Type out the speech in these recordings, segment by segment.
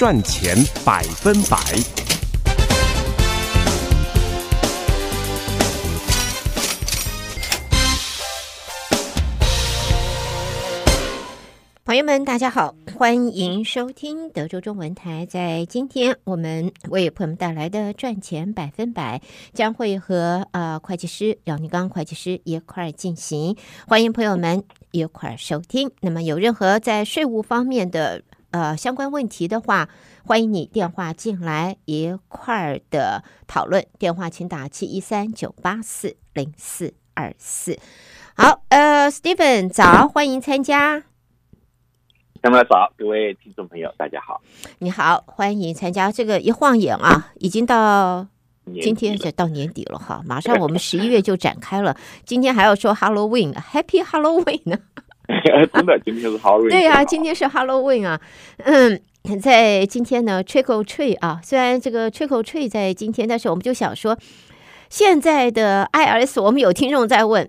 赚钱百分百。朋友们，大家好，欢迎收听德州中文台。在今天，我们为朋友们带来的赚钱百分百，将会和呃会计师姚尼刚会计师一块儿进行。欢迎朋友们一块儿收听。那么，有任何在税务方面的呃相关问题的话，欢迎你电话进来一块儿的讨论。电话请打七一三九八四零四二四。好，呃，Steven 早，欢迎参加。那么早，各位听众朋友，大家好。你好，欢迎参加这个一晃眼啊，已经到今天就到年底了哈，马上我们十一月就展开了。今天还要说 Halloween，Happy Halloween 呢？真的，今天是 Halloween。对呀、啊，今天是 Halloween 啊。嗯，在今天呢，Trick or Treat 啊，虽然这个 Trick or Treat 在今天，但是我们就想说，现在的 IRS，我们有听众在问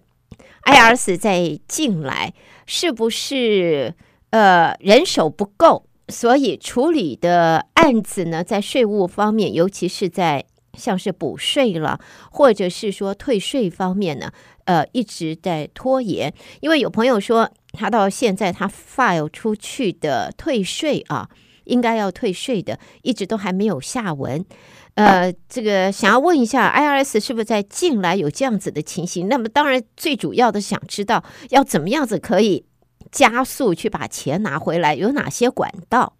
，IRS 在进来是不是？呃，人手不够，所以处理的案子呢，在税务方面，尤其是在像是补税了，或者是说退税方面呢，呃，一直在拖延。因为有朋友说，他到现在他 file 出去的退税啊，应该要退税的，一直都还没有下文。呃，这个想要问一下，IRS 是不是在近来有这样子的情形？那么，当然最主要的想知道要怎么样子可以。加速去把钱拿回来，有哪些管道？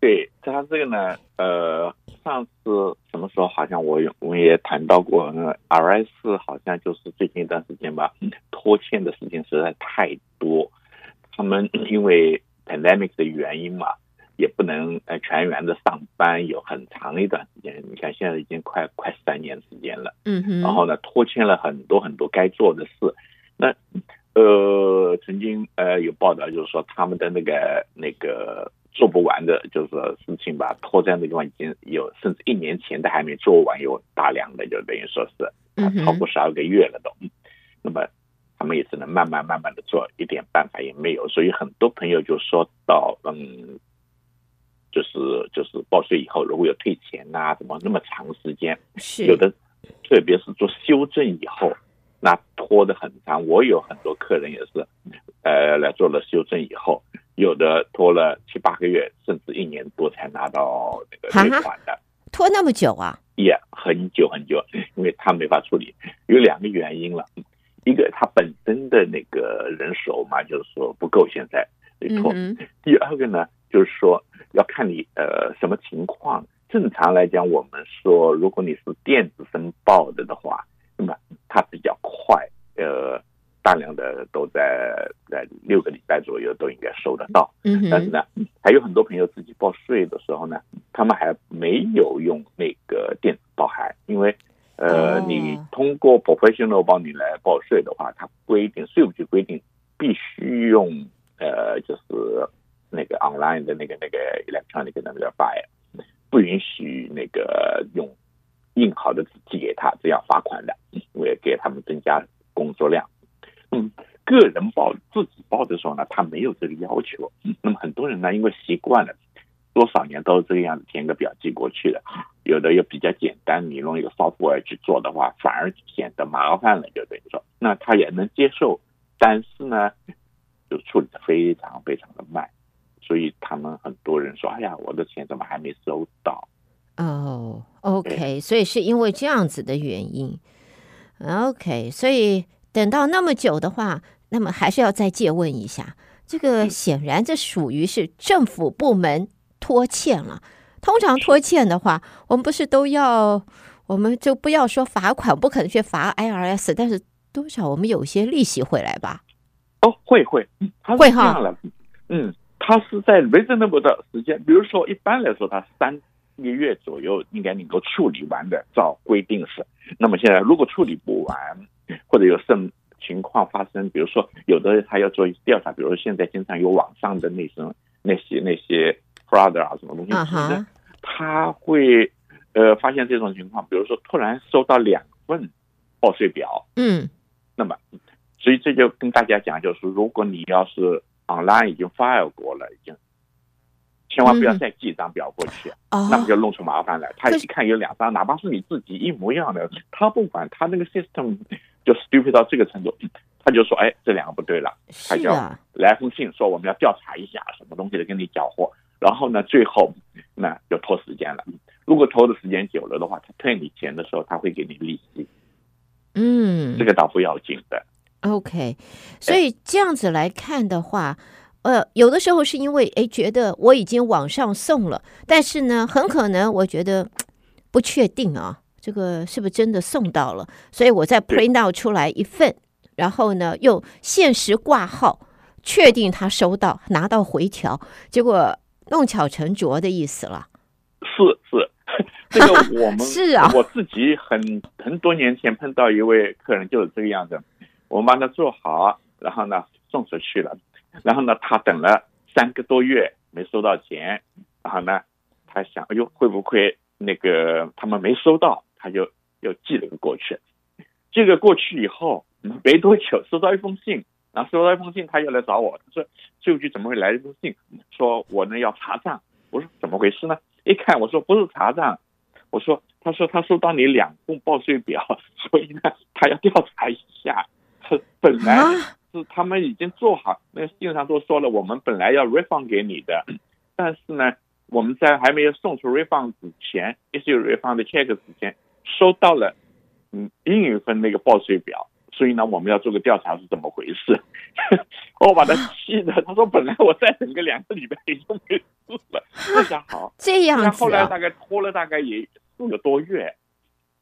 对，他这个呢，呃，上次什么时候好像我有我也谈到过，IRS 好像就是最近一段时间吧，拖欠的事情实在太多，他们 因为 pandemic 的原因嘛，也不能呃全员的上班，有很长一段时间，你看现在已经快快三年时间了，嗯哼，然后呢，拖欠了很多很多该做的事，那。呃，曾经呃有报道，就是说他们的那个那个做不完的，就是说事情吧，拖在那个地方已经有，甚至一年前都还没做完，有大量的，就等于说是超过十二个月了都。嗯、那么他们也只能慢慢慢慢的做，一点办法也没有。所以很多朋友就说到，嗯，就是就是报税以后如果有退钱啊，怎么那么长时间？是有的，特别是做修正以后。那拖得很长，我有很多客人也是，呃，来做了修正以后，有的拖了七八个月，甚至一年多才拿到那个退款的，拖那么久啊？也、yeah, 很久很久，因为他没法处理，有两个原因了，一个他本身的那个人手嘛，就是说不够，现在得拖；嗯、第二个呢，就是说要看你呃什么情况。正常来讲，我们说如果你是电子申报的的话。那么它比较大量的都在在六个礼拜左右都应该收得到。嗯哼。但是呢，还有很多朋友自己报税的时候呢，他们还没有用那个电子报函，因为呃，你通过 professional 帮你来报税的话，它规定税务局规定必须用呃，就是那个 online 的那个那个 electronic 的那个 file，不允许那个用。印好的纸寄给他，这样罚款的，为给他们增加工作量。嗯，个人报自己报的时候呢，他没有这个要求。那么很多人呢，因为习惯了，多少年都是这个样子，填个表寄过去的。有的又比较简单，你用一个 software 去做的话，反而显得麻烦了。就等于说，那他也能接受，但是呢，就处理的非常非常的慢。所以他们很多人说：“哎呀，我的钱怎么还没收到？”哦、，OK，所以是因为这样子的原因，OK，所以等到那么久的话，那么还是要再借问一下，这个显然这属于是政府部门拖欠了。通常拖欠的话，我们不是都要，我们就不要说罚款，不可能去罚 IRS，但是多少我们有些利息回来吧？哦，会会，他会哈，嗯，他是在 reasonable 的时间，比如说一般来说，他三。个月左右应该能够处理完的，照规定是。那么现在如果处理不完，或者有什么情况发生，比如说有的他要做调查，比如说现在经常有网上的那种那些那些 fraud 啊什么东西，uh. 他会呃发现这种情况，比如说突然收到两份报税表，嗯，那么所以这就跟大家讲，就是如果你要是 online 已经 file 过了，已经。千万不要再寄一张表过去，嗯、那么就弄出麻烦来。他一看有两张，哪怕是你自己一模一样的，他不管，他那个 system 就 stupid 到这个程度，他就说，哎，这两个不对了，他就来封信说我们要调查一下，什么东西的跟你搅和，然后呢，最后那就拖时间了。如果拖的时间久了的话，他退你钱的时候，他会给你利息。嗯，这个倒不要紧的。OK，所以这样子来看的话，呃，有的时候是因为哎觉得我已经往上送了，但是呢，很可能我觉得不确定啊，这个是不是真的送到了，所以我再 print out 出来一份，然后呢用限时挂号确定他收到，拿到回条，结果弄巧成拙的意思了。是是。这个我们 是啊，我自己很很多年前碰到一位客人就是这个样子，我们帮他做好，然后呢送出去了，然后呢他等了三个多月没收到钱，然后呢他想，哎呦会不会那个他们没收到，他就又寄了个过去，寄了过去以后没多久收到一封信，然后收到一封信他又来找我，他说税务局怎么会来一封信，说我呢要查账，我说怎么回事呢？一看我说不是查账。我说，他说他收到你两份报税表，所以呢，他要调查一下。本来是他们已经做好，那个信上都说了，我们本来要 refund 给你的，但是呢，我们在还没有送出 refund 之前，issue refund check 之前，收到了嗯另一份那个报税表，所以呢，我们要做个调查是怎么回事。我把他气的，他说本来我再等个两个礼拜也就没事了，这下好 这样子、啊。后来大概拖了大概也。四个多月，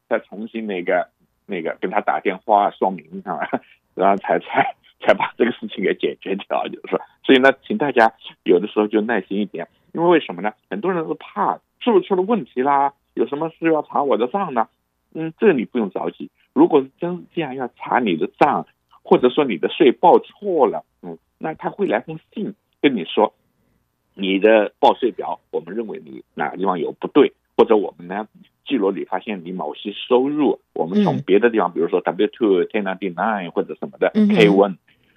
再重新那个那个跟他打电话说明上来，然后才才才把这个事情给解决掉，就是说，所以呢，请大家有的时候就耐心一点，因为为什么呢？很多人是怕是不是出了问题啦，有什么事要查我的账呢？嗯，这个你不用着急。如果是真是这样要查你的账，或者说你的税报错了，嗯，那他会来封信跟你说，你的报税表，我们认为你哪个地方有不对。或者我们呢，记录里发现你某些收入，我们从别的地方，比如说 W two、ten ninety nine 或者什么的 K one，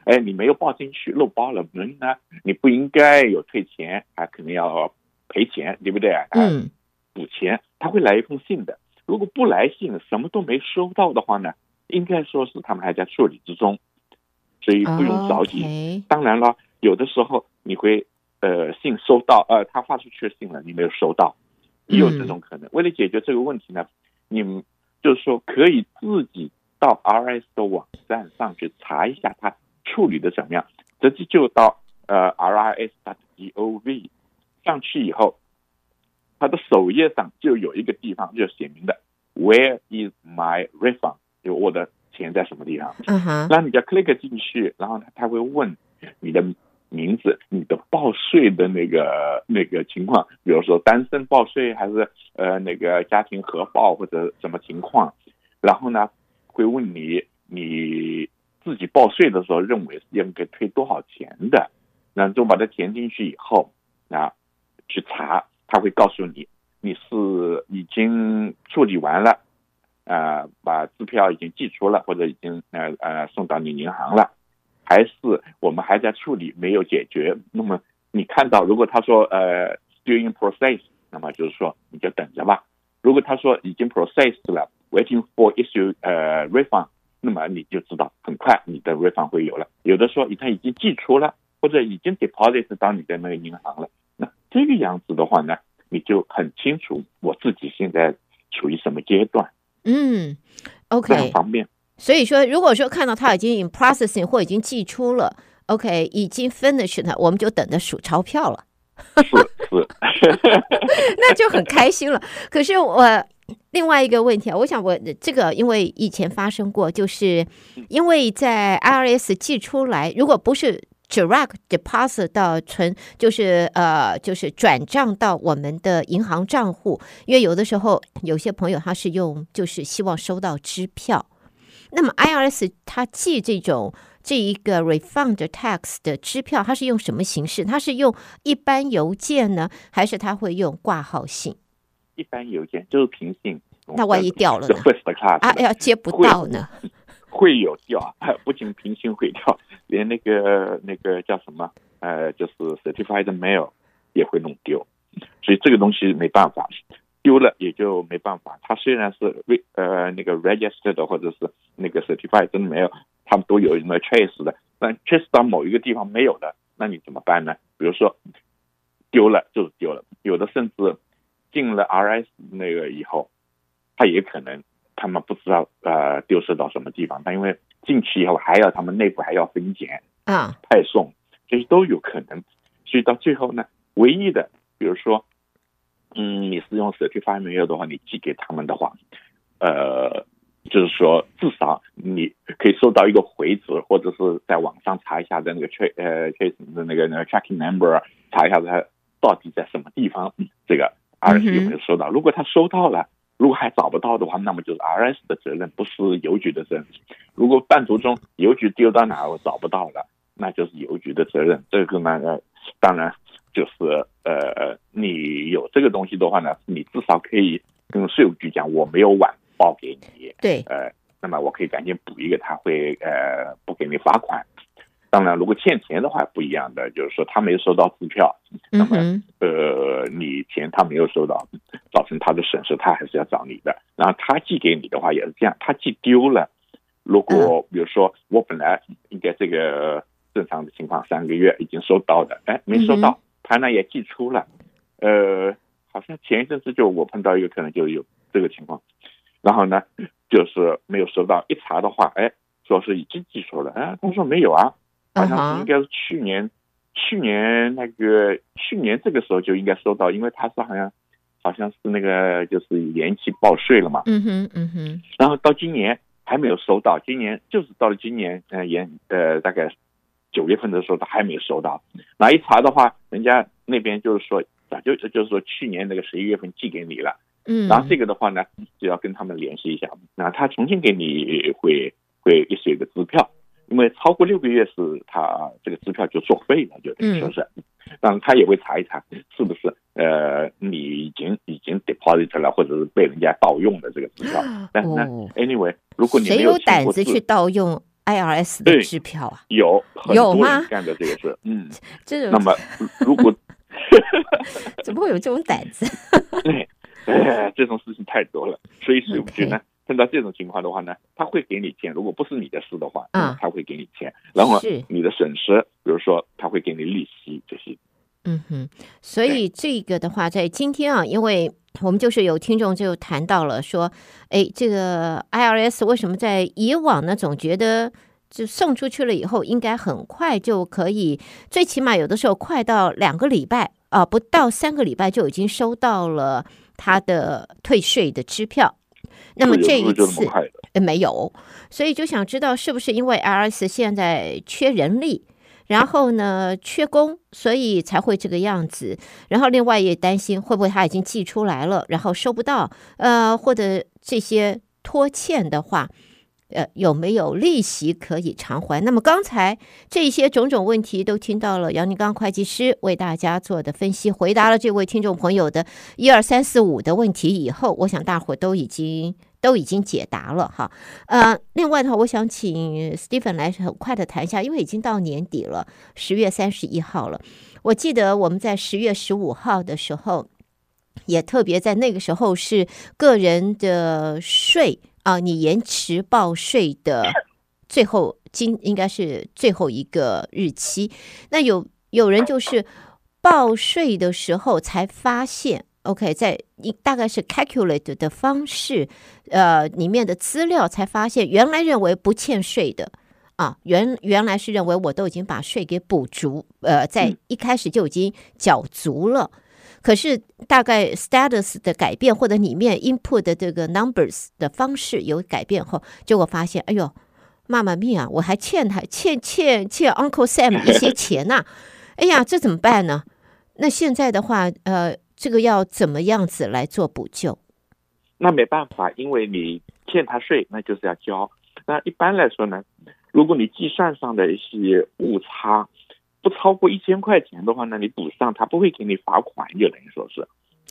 哎，你没有报进去，漏报了，所以呢，你不应该有退钱，还可能要赔钱，对不对啊？嗯，补钱，他会来一封信的。如果不来信，什么都没收到的话呢，应该说是他们还在处理之中，所以不用着急。当然了，有的时候你会呃信收到，呃他发出去的信了，你没有收到。也有这种可能。为了解决这个问题呢，你们就是说可以自己到 RS 的网站上去查一下他处理的怎么样。直接就到呃 RIS.gov 上去以后，它的首页上就有一个地方就写明的 Where is my refund？就我的钱在什么地方？嗯哼。然后你就 click 进去，然后他会问你的。名字，你的报税的那个那个情况，比如说单身报税还是呃那个家庭合报或者什么情况，然后呢会问你你自己报税的时候认为应该退多少钱的，那就把它填进去以后啊去查，他会告诉你你是已经处理完了，呃把支票已经寄出了或者已经呃呃送到你银行了。还是我们还在处理，没有解决。那么你看到，如果他说呃 still in process，那么就是说你就等着吧。如果他说已经 processed 了，waiting for issue 呃 refund，那么你就知道很快你的 refund 会有了。有的说他已经寄出了，或者已经 deposit 到你的那个银行了。那这个样子的话呢，你就很清楚我自己现在处于什么阶段。嗯，OK，很方便。所以说，如果说看到他已经 in processing 或已经寄出了，OK，已经 finished 了，我们就等着数钞票了。是是，那就很开心了。可是我另外一个问题啊，我想我这个因为以前发生过，就是因为在 IRS 寄出来，如果不是 direct deposit 到存，就是呃，就是转账到我们的银行账户，因为有的时候有些朋友他是用，就是希望收到支票。那么 IRS 它寄这种这一个 refund tax 的支票，它是用什么形式？它是用一般邮件呢，还是它会用挂号信？一般邮件就是平信。那万一掉了呢？啊，要接不到呢？会，有掉，不仅平信会掉，连那个那个叫什么呃，就是 certified mail 也会弄丢。所以这个东西没办法，丢了也就没办法。它虽然是呃那个 registered 或者是那个 certified 真的没有，他们都有什么 trace 的，但 trace 到某一个地方没有的，那你怎么办呢？比如说丢了就是丢了，有的甚至进了 RS 那个以后，他也可能他们不知道呃丢失到什么地方，但因为进去以后还要他们内部还要分拣啊派送，这些都有可能。所以到最后呢，唯一的，比如说，嗯，你是用 certified mail 的话，你寄给他们的话，呃，就是说至少你可以收到一个回执，或者是在网上查一下的那个 trace 呃 trace 的那个那个 tracking number，查一下它到底在什么地方，这个 RS 有没有收到？如果他收到了，如果还找不到的话，那么就是 RS 的责任，不是邮局的责任。如果半途中邮局丢到哪我找不到了，那就是邮局的责任。这个呢？当然，就是呃，你有这个东西的话呢，你至少可以跟税务局讲，我没有晚报给你。对，呃，那么我可以赶紧补一个，他会呃不给你罚款。当然，如果欠钱的话不一样的，就是说他没有收到支票，那么呃你钱他没有收到，造成他的损失，他还是要找你的。然后他寄给你的话也是这样，他寄丢了，如果比如说我本来应该这个。正常的情况，三个月已经收到的，哎，没收到，他呢也寄出了，呃，好像前一阵子就我碰到一个，可能就有这个情况，然后呢，就是没有收到，一查的话，哎，说是已经寄出了，哎，他说没有啊，好像是应该是去年，去年那个去年这个时候就应该收到，因为他是好像好像是那个就是延期报税了嘛，嗯哼，嗯哼，然后到今年还没有收到，今年就是到了今年，呃，延呃大概。九月份的时候，他还没有收到。那一查的话，人家那边就是说，早就就是说去年那个十一月份寄给你了。嗯。然后这个的话呢，就要跟他们联系一下。那他重新给你会会 issue 一个支票，因为超过六个月是他这个支票就作废了，就等于说是。当然他也会查一查是不是呃你已经已经 deposit 了，或者是被人家盗用的这个支票。但是呢，anyway，如果你没有谁有胆子去盗用？IRS 的支票啊，有有吗？干的这个事，嗯，这种那么如果 怎么会有这种胆子？对，哎，这种事情太多了，所以税务局呢，碰到这种情况的话呢，他会给你钱。如果不是你的事的话，嗯，他会给你钱。然后你的损失，比如说他会给你利息这些。嗯哼，所以这个的话，在今天啊，因为。我们就是有听众就谈到了说，哎，这个 IRS 为什么在以往呢，总觉得就送出去了以后应该很快就可以，最起码有的时候快到两个礼拜啊，不到三个礼拜就已经收到了他的退税的支票。那么这一次没有，所以就想知道是不是因为 IRS 现在缺人力？然后呢，缺工，所以才会这个样子。然后另外也担心会不会他已经寄出来了，然后收不到，呃，或者这些拖欠的话，呃，有没有利息可以偿还？那么刚才这些种种问题都听到了杨宁刚会计师为大家做的分析，回答了这位听众朋友的一二三四五的问题以后，我想大伙都已经。都已经解答了哈，呃，另外的话，我想请 Stephen 来很快的谈一下，因为已经到年底了，十月三十一号了。我记得我们在十月十五号的时候，也特别在那个时候是个人的税啊，你延迟报税的最后今应该是最后一个日期。那有有人就是报税的时候才发现。OK，在一大概是 calculate 的方式，呃，里面的资料才发现，原来认为不欠税的啊，原原来是认为我都已经把税给补足，呃，在一开始就已经缴足了。可是大概 status 的改变或者里面 input 的这个 numbers 的方式有改变后，结果发现，哎呦，妈妈咪啊，我还欠他欠欠欠 Uncle Sam 一些钱呐，啊，哎呀，这怎么办呢？那现在的话，呃。这个要怎么样子来做补救？那没办法，因为你欠他税，那就是要交。那一般来说呢，如果你计算上的一些误差不超过一千块钱的话，那你补上，他不会给你罚款，就等于说是。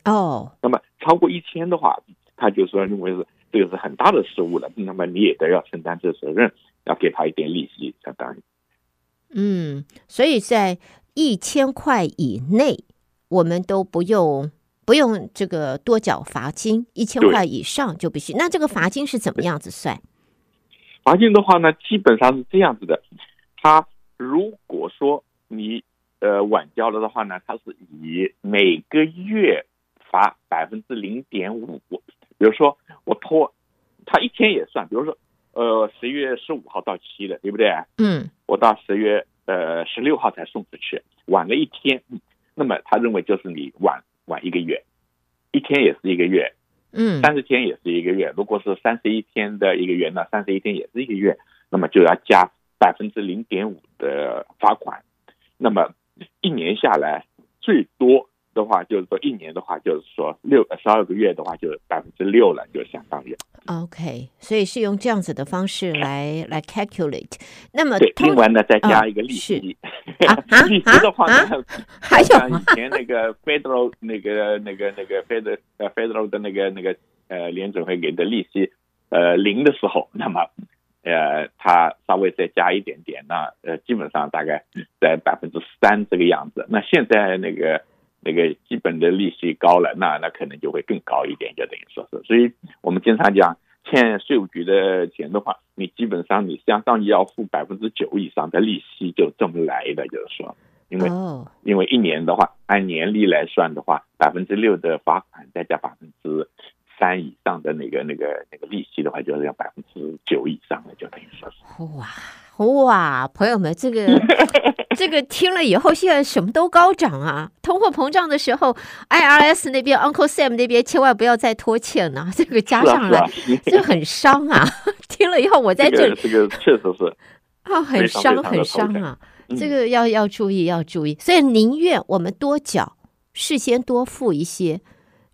哦。那么超过一千的话，他就说认为是这个是很大的失误了，那么你也得要承担这责任，要给他一点利息，相当于。嗯，所以在一千块以内。我们都不用不用这个多缴罚金，一千块以上就必须。那这个罚金是怎么样子算？罚金的话呢，基本上是这样子的。他如果说你呃晚交了的话呢，它是以每个月罚百分之零点五。比如说我拖，他一天也算。比如说呃十月十五号到期的，对不对？嗯。我到十月呃十六号才送出去，晚了一天。那么他认为就是你晚晚一个月，一天也是一个月，嗯，三十天也是一个月。如果是三十一天的一个月，那三十一天也是一个月，那么就要加百分之零点五的罚款。那么一年下来最多。的话就是说，一年的话就是说六十二个月的话，就是百分之六了，就相当于。OK，所以是用这样子的方式来来 calculate。那么对，另外呢再加一个利息。利息的话呢，还有像以前那个 federal 那个那个那个 federal 呃 federal 的那个那个呃联准会给的利息呃零的时候，那么呃它稍微再加一点点，那呃基本上大概在百分之三这个样子。那现在那个。那个基本的利息高了，那那可能就会更高一点，就等于说是。所以我们经常讲，欠税务局的钱的话，你基本上你相当于要付百分之九以上的利息，就这么来的，就是说，因为、oh. 因为一年的话，按年利来算的话，百分之六的罚款再加百分之三以上的那个那个那个利息的话，就是要百分之九以上的，就等于说是。哇哇，朋友们，这个。这个听了以后，现在什么都高涨啊！通货膨胀的时候，IRS 那边 Uncle Sam 那边千万不要再拖欠了，这个加上来，这很伤啊！听了以后，我在这里，这个确实是啊，很伤很伤啊！这个要要注意要注意，所以宁愿我们多缴，事先多付一些。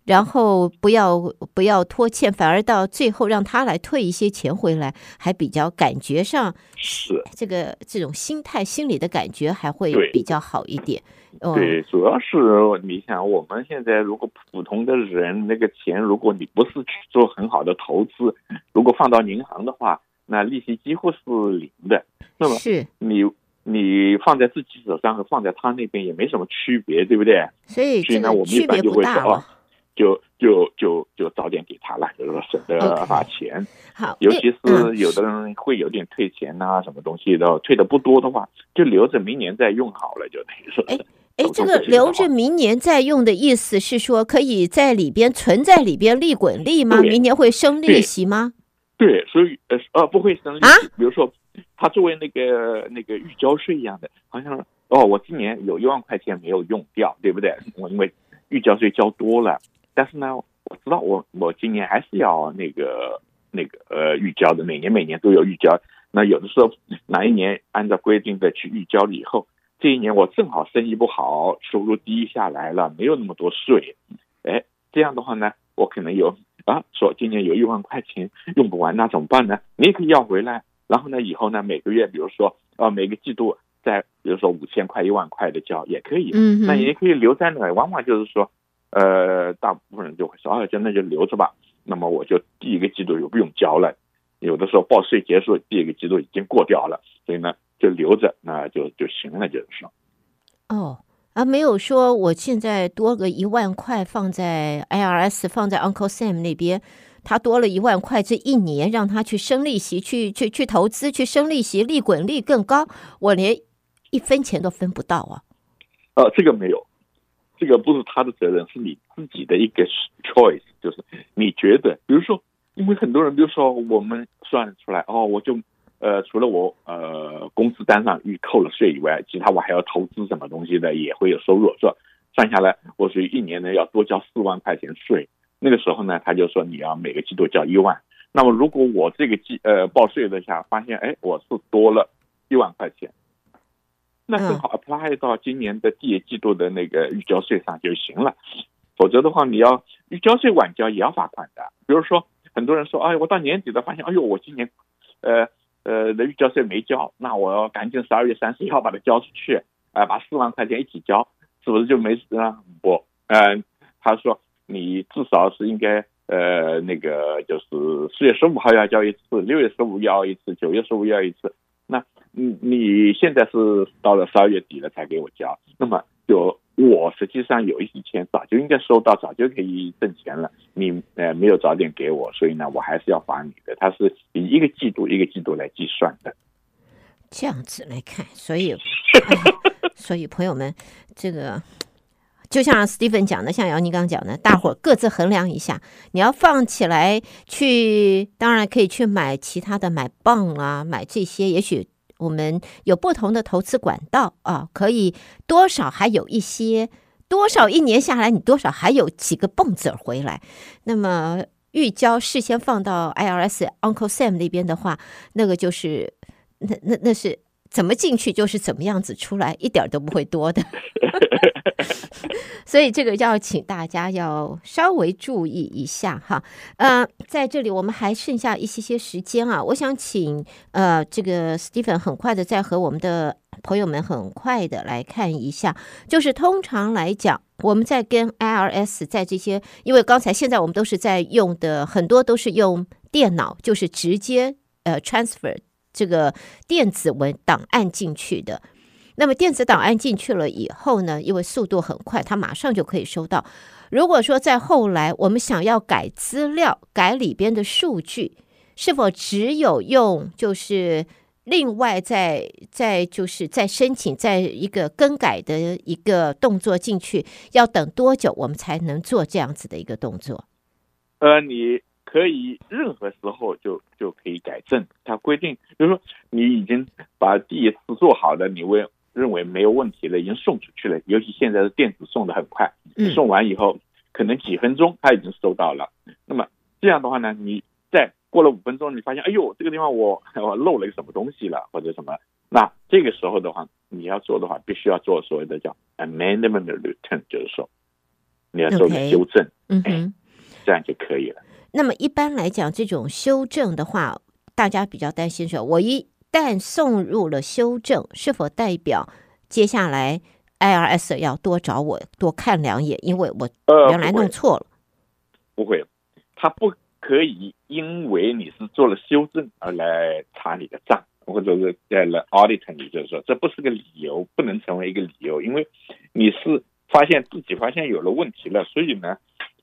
然后不要不要拖欠，反而到最后让他来退一些钱回来，还比较感觉上是这个这种心态心理的感觉还会比较好一点。对，对，主要是你想，我们现在如果普通的人那个钱，如果你不是去做很好的投资，如果放到银行的话，那利息几乎是零的。那么是你你放在自己手上和放在他那边也没什么区别，对不对？所以这个区别不大。就就就就早点给他了，就是说省得花钱。好尤其是有的人会有点退钱呐、啊，什么东西的，退的不多的话，就留着明年再用好了，就等于说。哎哎，这个留着明年再用的意思是说，可以在里边存在里边利滚利吗？明年会生利息吗？对，对，所以呃呃不会生利息。啊，比如说，他作为那个那个预交税一样的，好像哦，我今年有一万块钱没有用掉，对不对？我因为预交税交多了。但是呢，我知道我我今年还是要那个那个呃预交的，每年每年都有预交。那有的时候哪一年按照规定的去预交了以后，这一年我正好生意不好，收入低下来了，没有那么多税。哎，这样的话呢，我可能有啊，说今年有一万块钱用不完，那怎么办呢？你也可以要回来。然后呢，以后呢每个月，比如说啊每个季度再比如说五千块、一万块的交也可以。嗯，那也可以留在那，往往就是说。呃，大部分人就会说，啊，就那就留着吧。那么我就第一个季度就不用交了。有的时候报税结束，第一个季度已经过掉了，所以呢就留着，那就就行了，就是说。哦，啊，没有说我现在多个一万块放在 IRS，放在 Uncle Sam 那边，他多了一万块，这一年让他去生利息，去去去投资，去生利息，利滚利更高，我连一分钱都分不到啊。呃，这个没有。这个不是他的责任，是你自己的一个 choice，就是你觉得，比如说，因为很多人，比如说我们算出来，哦，我就呃，除了我呃工资单上预扣了税以外，其他我还要投资什么东西的，也会有收入，是吧？算下来，我属于一年呢要多交四万块钱税。那个时候呢，他就说你要每个季度交一万。那么如果我这个季呃报税的下发现，哎，我是多了一万块钱。那正好 apply 到今年的第一季度的那个预交税上就行了，否则的话，你要预交税晚交也要罚款的。比如说，很多人说，哎，我到年底了，发现，哎呦，我今年，呃呃的预交税没交，那我要赶紧十二月三十一号把它交出去，啊、呃，把四万块钱一起交，是不是就没事啊？不，嗯、呃，他说你至少是应该，呃，那个就是四月十五号要交一次，六月十五要一次，九月十五要一次。那，你你现在是到了十二月底了才给我交，那么就我实际上有一笔钱早就应该收到，早就可以挣钱了，你呃没有早点给我，所以呢，我还是要还你的。它是以一个季度一个季度来计算的。这样子来看，所以，哎、所以朋友们，这个就像 Stephen 讲的，像姚宁刚讲的，大伙各自衡量一下。你要放起来去，当然可以去买其他的，买 bond 啊，买这些。也许我们有不同的投资管道啊，可以多少还有一些，多少一年下来，你多少还有几个蹦子回来。那么预交事先放到 IRS Uncle Sam 那边的话，那个就是。那那那是怎么进去就是怎么样子出来，一点都不会多的。所以这个要请大家要稍微注意一下哈。呃，在这里我们还剩下一些些时间啊，我想请呃这个 Stephen 很快的再和我们的朋友们很快的来看一下，就是通常来讲，我们在跟 IRS 在这些，因为刚才现在我们都是在用的很多都是用电脑，就是直接呃 transfer。这个电子文档案进去的，那么电子档案进去了以后呢，因为速度很快，它马上就可以收到。如果说在后来我们想要改资料、改里边的数据，是否只有用就是另外再再就是再申请再一个更改的一个动作进去，要等多久我们才能做这样子的一个动作？呃，你。可以任何时候就就可以改正，它规定就是说你已经把第一次做好的，你为认为没有问题了，已经送出去了。尤其现在的电子送的很快，送完以后可能几分钟他已经收到了。那么这样的话呢，你再过了五分钟，你发现哎呦这个地方我 我漏了一个什么东西了或者什么，那这个时候的话你要做的话，必须要做所谓的叫 amendment return，就是说你要做个修正，嗯哼，这样就可以了。那么一般来讲，这种修正的话，大家比较担心说，我一旦送入了修正，是否代表接下来 IRS 要多找我多看两眼？因为我原来弄错了。呃，不会，他不可以因为你是做了修正而来查你的账，或者是在了 audit 你，就是说这不是个理由，不能成为一个理由，因为你是发现自己发现有了问题了，所以呢，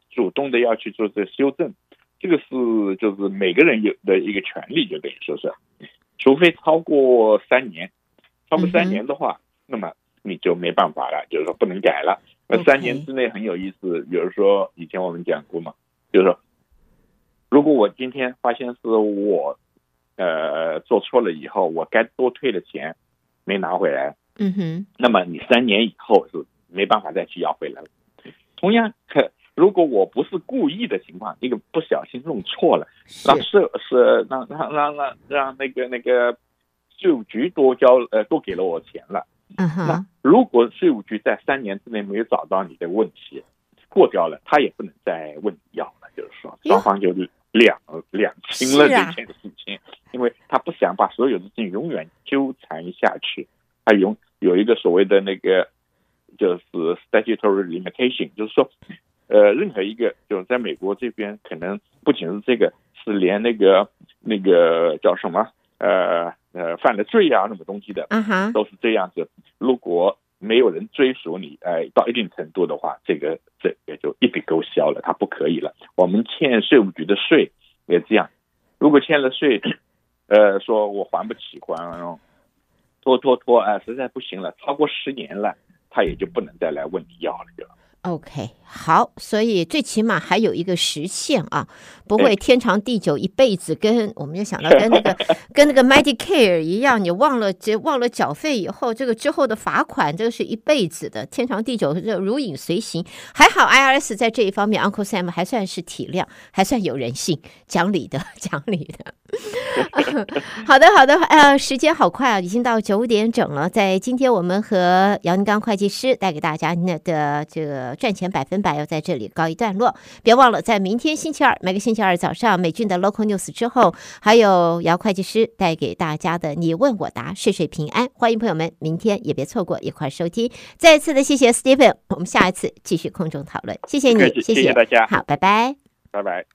主动的要去做这修正。这个是就是每个人有的一个权利，就等于说是，除非超过三年，超过三年的话，那么你就没办法了，就是说不能改了。那三年之内很有意思，比如说以前我们讲过嘛，就是说，如果我今天发现是我，呃，做错了以后，我该多退的钱没拿回来，嗯哼，那么你三年以后是没办法再去要回来了。同样。如果我不是故意的情况，一个不小心弄错了，让社是让让让让让那个那个税务局多交呃多给了我钱了。嗯哼。那如果税务局在三年之内没有找到你的问题，过掉了，他也不能再问你要了。就是说，双方就两两清了这件事情，因为他不想把所有的事情永远纠缠下去。他有有一个所谓的那个就是 statutory limitation，就是说。呃，任何一个就是在美国这边，可能不仅是这个，是连那个那个叫什么，呃呃，犯了罪啊，什么东西的，嗯哼，都是这样子。如果没有人追溯你，哎，到一定程度的话，这个这也就一笔勾销了，他不可以了。我们欠税务局的税也这样，如果欠了税，呃，说我还不起，还拖拖拖，啊，实在不行了，超过十年了，他也就不能再来问你要了，就。OK，好，所以最起码还有一个时限啊，不会天长地久，一辈子跟我们就想到跟那个 跟那个 Medicare 一样，你忘了这忘了缴费以后，这个之后的罚款，这个是一辈子的，天长地久，这如影随形。还好 IRS 在这一方面，Uncle Sam 还算是体谅，还算有人性，讲理的，讲理的。好的，好的，呃，时间好快啊，已经到九点整了。在今天，我们和姚宁刚会计师带给大家那的这个赚钱百分百要在这里告一段落。别忘了，在明天星期二，每个星期二早上美俊的 Local News 之后，还有姚会计师带给大家的你问我答，岁岁平安。欢迎朋友们，明天也别错过一块收听。再一次的谢谢 Stephen，我们下一次继续空中讨论。谢谢你，谢谢，谢谢大家，好，拜拜，拜拜。